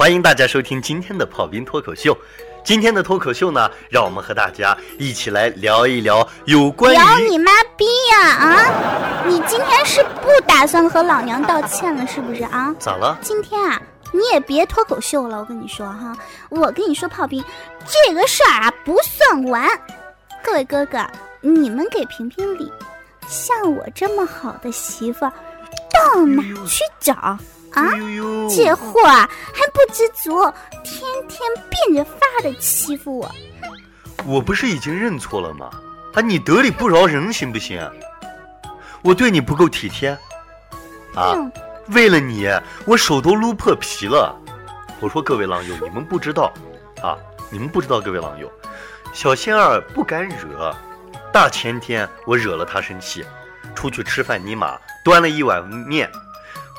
欢迎大家收听今天的炮兵脱口秀。今天的脱口秀呢，让我们和大家一起来聊一聊有关于聊你妈逼呀啊！你今天是不打算和老娘道歉了是不是啊？咋了？今天啊，你也别脱口秀了，我跟你说哈，我跟你说炮兵，这个事儿啊不算完。各位哥哥，你们给评评理，像我这么好的媳妇儿，到哪去找啊？这货啊还不知足，天天变着法的欺负我。我不是已经认错了吗？啊，你得理不饶人行不行？我对你不够体贴，啊，嗯为了你，我手都撸破皮了。我说各位狼友，你们不知道，啊，你们不知道，各位狼友，小仙儿不敢惹。大前天我惹了他生气，出去吃饭，尼玛端了一碗面，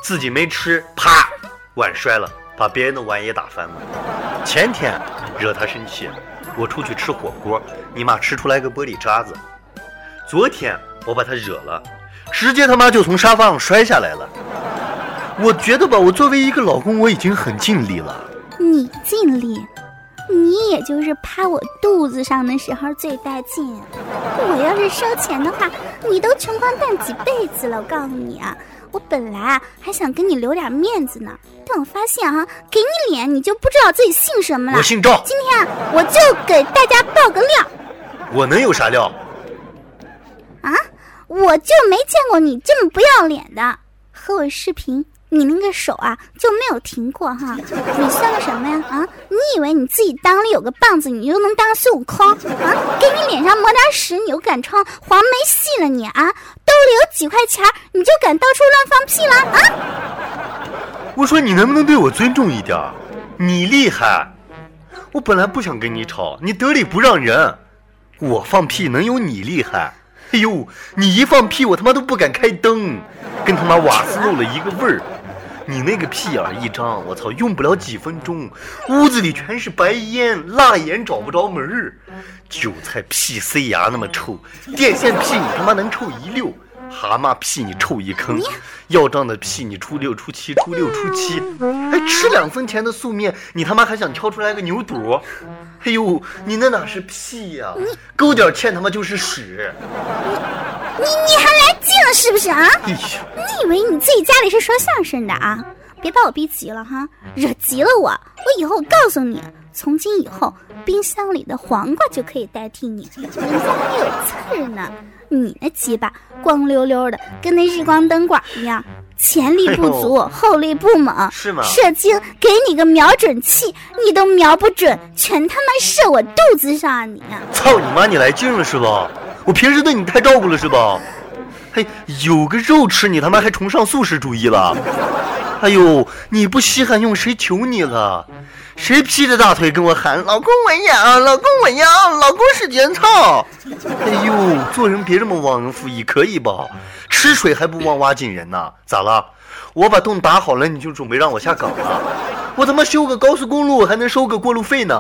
自己没吃，啪，碗摔了，把别人的碗也打翻了。前天惹他生气，我出去吃火锅，你妈吃出来个玻璃渣子。昨天我把他惹了，直接他妈就从沙发上摔下来了。我觉得吧，我作为一个老公，我已经很尽力了。你尽力，你也就是趴我肚子上的时候最带劲。我要是收钱的话，你都穷光蛋几辈子了。我告诉你啊，我本来啊还想给你留点面子呢，但我发现哈、给你脸你就不知道自己姓什么了我。姓赵，今天啊，我就给大家爆个料我能有啥料？啊，我就没见过你这么不要脸的。和我视频，你那个手啊就没有停过哈。你算个什么呀？啊，你以为你自己裆里有个棒子，你就能当孙悟空啊？给你脸上抹点屎，你又敢穿黄梅戏了你啊？几块钱，你就敢到处乱放屁了啊？我说你能不能对我尊重一点？你厉害，我本来不想跟你吵，你得理不让人，我放屁能有你厉害？哎呦，你一放屁我他妈都不敢开灯，跟他妈瓦斯漏了一个味儿。你那个屁眼一张，我操，用不了几分钟，屋子里全是白烟，辣眼找不着门儿。韭菜屁塞牙那么臭，电线屁你他妈能臭一溜，蛤蟆屁你臭一坑，要账的屁你初六初七初六初七，哎吃两分钱的素面，你他妈还想挑出来个牛肚？哎呦，你那哪是屁呀、勾点芡他妈就是屎！你你还来劲了是不是啊？哎呦，你以为你自己家里是说相声的啊？别把我逼急了哈，惹急了我，我以后告诉你，从今以后冰箱里的黄瓜就可以代替你，人家还有刺儿呢。你那鸡巴光溜溜的，跟那日光灯管一样，前力不足，后力不猛，是吗射精给你个瞄准器，你都瞄不准，全他妈射我肚子上啊你！操你妈！你来劲了是吧？我平时对你太照顾了是吧？嘿，有个肉吃，你他妈还崇尚素食主义了？哎呦，你不稀罕用谁求你了？谁劈着大腿跟我喊“老公我要，老公我要，老公是卷草”？哎呦，做人别这么忘恩负义，可以吧？吃水还不忘挖井人呐？咋了？我把洞打好了，你就准备让我下岗了？我他妈修个高速公路还能收个过路费呢？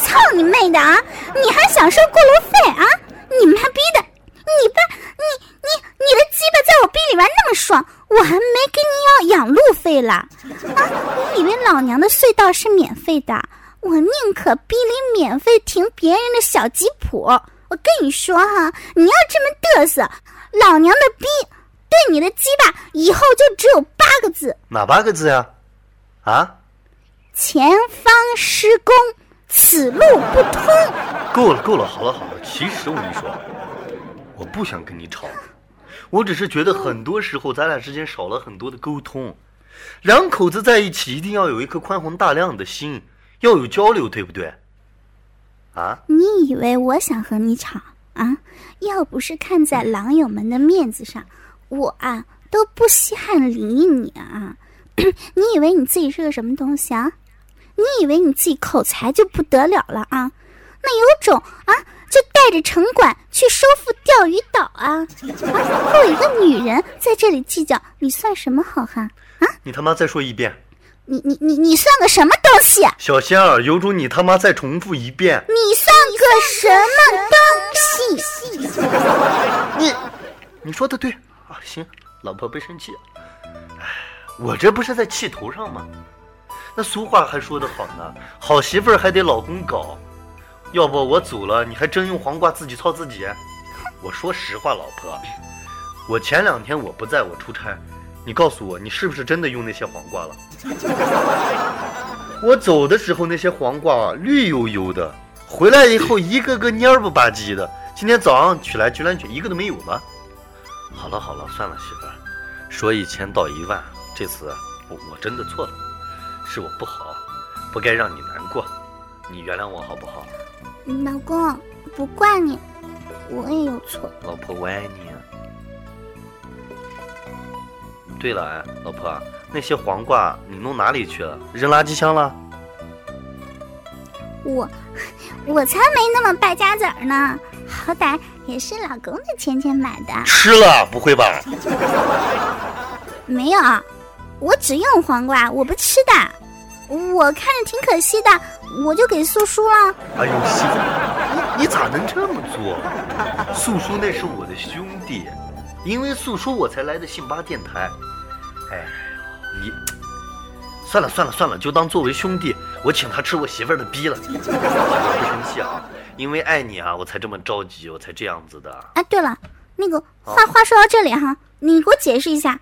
操你妹的啊！你还想收过路费啊？你妈逼的！你爸，你你你的鸡巴在我逼里玩那么爽，我还没跟你要养路费啦！啊，你以为老娘的隧道是免费的？我宁可逼你免费停别人的小吉普。我跟你说哈，你要这么嘚瑟，老娘的逼对你的鸡巴以后就只有八个字：哪八个字呀？啊？前方施工，此路不通。够了，够了，好了，好了。其实我跟你说，我不想跟你吵，我只是觉得很多时候咱俩之间少了很多的沟通。两口子在一起一定要有一颗宽宏大量的心，要有交流，对不对？啊？你以为我想和你吵啊？要不是看在狼友们的面子上，我啊都不稀罕理你啊！你以为你自己是个什么东西啊？你以为你自己口才就不得了了啊？那有种啊，就带着城管去收复钓鱼岛啊！啊，和我一个女人在这里计较，你算什么好汉啊？你他妈再说一遍，你你你你算个什么东西？小仙儿，有种你他妈再重复一遍。你算个什么东西？你，你说的对啊，行，老婆别生气。哎，我这不是在气头上吗？那俗话还说得好呢，好媳妇儿还得老公搞。要不我走了，你还真用黄瓜自己操自己？我说实话，老婆，我前两天我不在我出差，你告诉我，你是不是真的用那些黄瓜了？我走的时候那些黄瓜绿油油的，回来以后一个个蔫不吧唧的，今天早上取来居然就一个都没有了。好了好了，算了，媳妇儿，说一千道一万，这次我我真的错了，是我不好，不该让你难过，你原谅我好不好？老公，不怪你，我也有错。老婆，我爱你。对了，哎，老婆，那些黄瓜你弄哪里去了？扔垃圾箱了？我，我才没那么败家子儿呢，好歹也是老公的钱钱买的。吃了？不会吧？没有，我只用黄瓜，我不吃的。我看着挺可惜的，我就给素叔了。哎呦，你你咋能这么做？素叔那是我的兄弟，因为素叔我才来的信巴电台。哎呦，你算了算了算了，就当作为兄弟，我请他吃我媳妇儿的逼了。不生气啊，因为爱你啊，我才这么着急，我才这样子的。哎，对了，那个话话说到这里哈，你给我解释一下，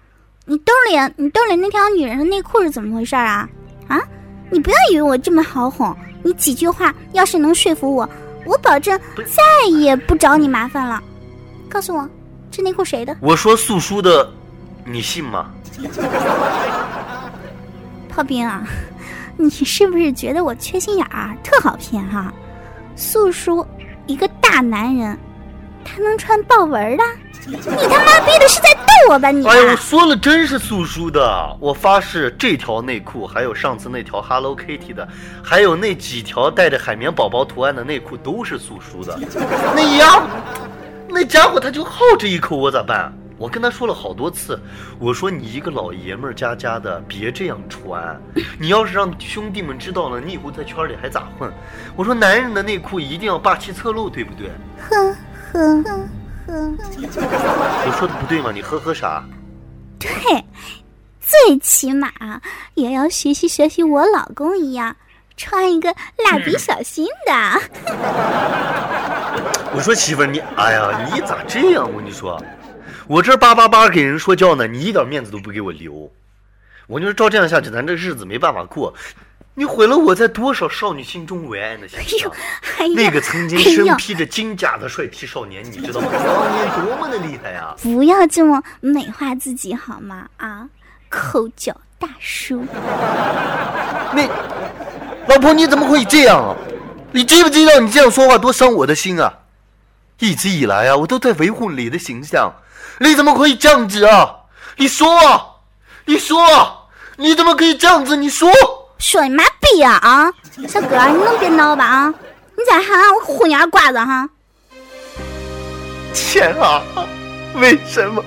你兜里你兜里那条女人的内裤是怎么回事啊？啊，你不要以为我这么好哄，你几句话要是能说服我，我保证再也不找你麻烦了。告诉我，这内裤谁的？我说素书的，你信吗？炮兵啊，你是不是觉得我缺心眼儿，特好骗哈？素书一个大男人，他能穿豹纹的？你他妈逼的是在逗我吧你？哎呀，我说了，真是素叔的，我发誓，这条内裤，还有上次那条 Hello Kitty 的，还有那几条带着海绵宝宝图案的内裤，都是素叔的。那丫，那家伙他就好这一口，我咋办？我跟他说了好多次，我说你一个老爷们儿家家的，别这样穿。你要是让兄弟们知道了，你以后在圈里还咋混？我说男人的内裤一定要霸气侧漏，对不对？呵呵呵呵，我说的不对吗？你呵呵啥？对，最起码也要学习学习我老公一样，穿一个蜡笔小新的。我说媳妇儿，你哎呀，你咋这样？我跟你说，我这叭叭叭给人说教呢，你一点面子都不给我留。我跟你说，照这样下去，咱这日子没办法过。你毁了我在多少少女心中伟岸的形象。哎呀，那个曾经身披着金甲的帅气少年，你知道吗？当年多么的厉害呀！不要这么美化自己好吗？啊，抠脚大叔，那老婆你怎么可以这样啊？你知不知道你这样说话多伤我的心啊？一直以来啊，我都在维护你的形象，你怎么可以这样子啊？你说啊，你说啊，你怎么可以这样子？你说，说你妈逼啊啊！小哥，你能别闹吧啊？你再喊我呼你二瓜子哈！天啊，为什么，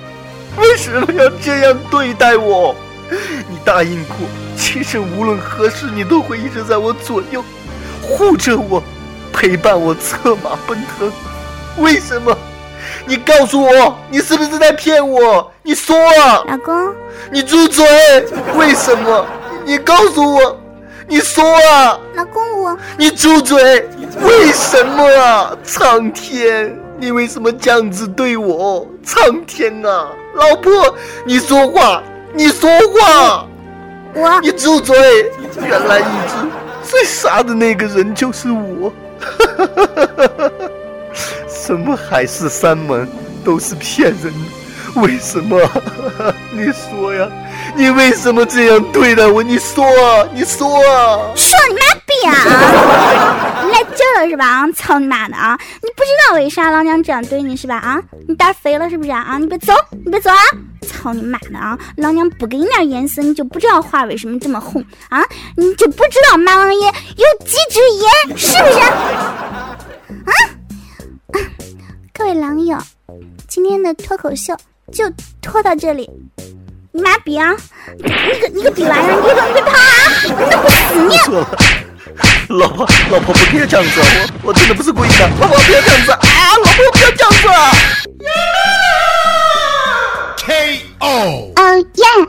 为什么要这样对待我？你答应过，其实无论何时，你都会一直在我左右，护着我，陪伴我策马奔腾。为什么？你告诉我，你是不是在骗我？你说啊！老公，你住嘴！为什么？你告诉我，你说啊！老公我你住嘴！为什么啊？苍天，你为什么这样子对我？苍天啊，老婆，你说话，你说话，我你住嘴！原来一直最傻的那个人就是我。什么海誓山盟都是骗人的，为什么？你说呀，你为什么这样对待我？你说啊，你说啊！说你妈逼啊 来劲儿了是吧？啊，操你妈的啊！你不知道为啥老娘这样对你是吧？啊，你胆儿肥了是不是啊？啊，你别走，你别走啊！操你妈的啊！老娘不给你点颜色，你就不知道话为什么这么红啊？你就不知道马王爷有几只眼，是不是？啊？啊各位狼友，今天的脱口秀就拖到这里。你妈比啊！你个你个比玩意儿，你个，你个跑啊！我弄不死你！错了，老婆，老婆不可以这样子，我我真的不是故意的，老婆不要这样子啊！老婆不要这样子啊！KO. Oh yeah！